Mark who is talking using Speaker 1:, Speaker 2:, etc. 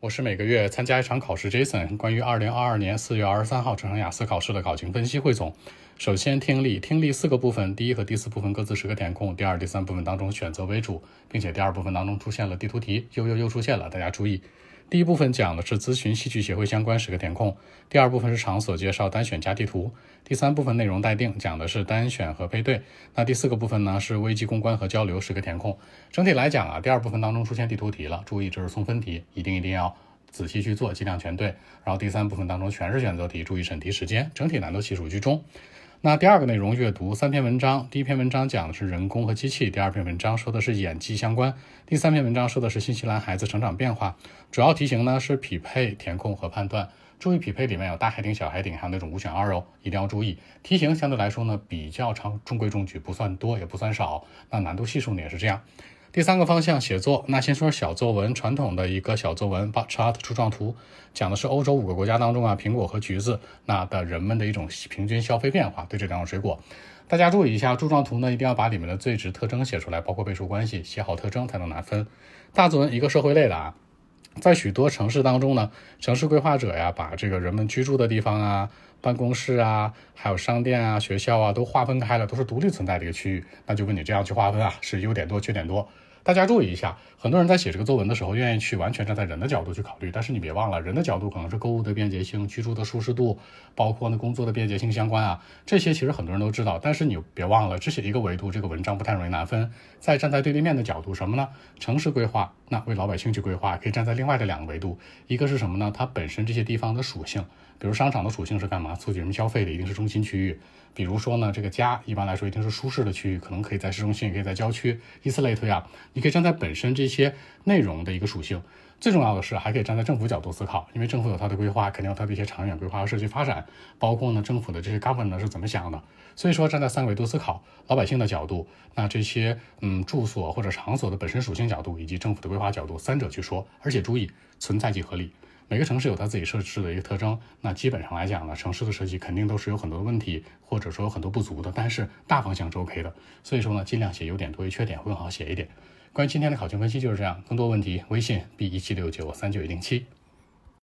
Speaker 1: 我是每个月参加一场考试，Jason 关于二零二二年四月二十三号这场雅思考试的考情分析汇总。首先，听力，听力四个部分，第一和第四部分各自十个填空，第二、第三部分当中选择为主，并且第二部分当中出现了地图题，又又又出现了，大家注意。第一部分讲的是咨询戏剧协会相关十个填空，第二部分是场所介绍单选加地图，第三部分内容待定，讲的是单选和配对。那第四个部分呢是危机公关和交流十个填空。整体来讲啊，第二部分当中出现地图题了，注意这是送分题，一定一定要仔细去做，尽量全对。然后第三部分当中全是选择题，注意审题时间，整体难度系数居中。那第二个内容阅读三篇文章，第一篇文章讲的是人工和机器，第二篇文章说的是演技相关，第三篇文章说的是新西兰孩子成长变化。主要题型呢是匹配、填空和判断。注意匹配里面有大海顶、小海顶，还有那种五选二哦，一定要注意。题型相对来说呢比较长，中规中矩，不算多也不算少。那难度系数呢也是这样。第三个方向写作，那先说小作文，传统的一个小作文，bar chart 柱状图，讲的是欧洲五个国家当中啊，苹果和橘子那的人们的一种平均消费变化，对这两种水果，大家注意一下，柱状图呢一定要把里面的最值特征写出来，包括倍数关系，写好特征才能拿分。大作文一个社会类的啊，在许多城市当中呢，城市规划者呀，把这个人们居住的地方啊。办公室啊，还有商店啊、学校啊，都划分开了，都是独立存在的一个区域。那就跟你这样去划分啊，是优点多，缺点多。大家注意一下，很多人在写这个作文的时候，愿意去完全站在人的角度去考虑。但是你别忘了，人的角度可能是购物的便捷性、居住的舒适度，包括呢工作的便捷性相关啊。这些其实很多人都知道，但是你别忘了，只写一个维度，这个文章不太容易拿分。再站在对立面的角度，什么呢？城市规划，那为老百姓去规划，可以站在另外的两个维度。一个是什么呢？它本身这些地方的属性，比如商场的属性是干嘛？促进人们消费的，一定是中心区域。比如说呢，这个家一般来说一定是舒适的区域，可能可以在市中心，也可以在郊区，以此类推啊。你可以站在本身这些内容的一个属性，最重要的是还可以站在政府角度思考，因为政府有它的规划，肯定有它的一些长远规划和社区发展，包括呢政府的这些 government 是怎么想的。所以说站在三个维度思考，老百姓的角度，那这些嗯住所或者场所的本身属性角度，以及政府的规角度，三者去说，而且注意存在即合理。每个城市有它自己设置的一个特征，那基本上来讲呢，城市的设计肯定都是有很多的问题，或者说有很多不足的，但是大方向是 OK 的。所以说呢，尽量写优点多于缺点会更好写一点。关于今天的考情分析就是这样，更多问题微信 b 一七六九三九一零七。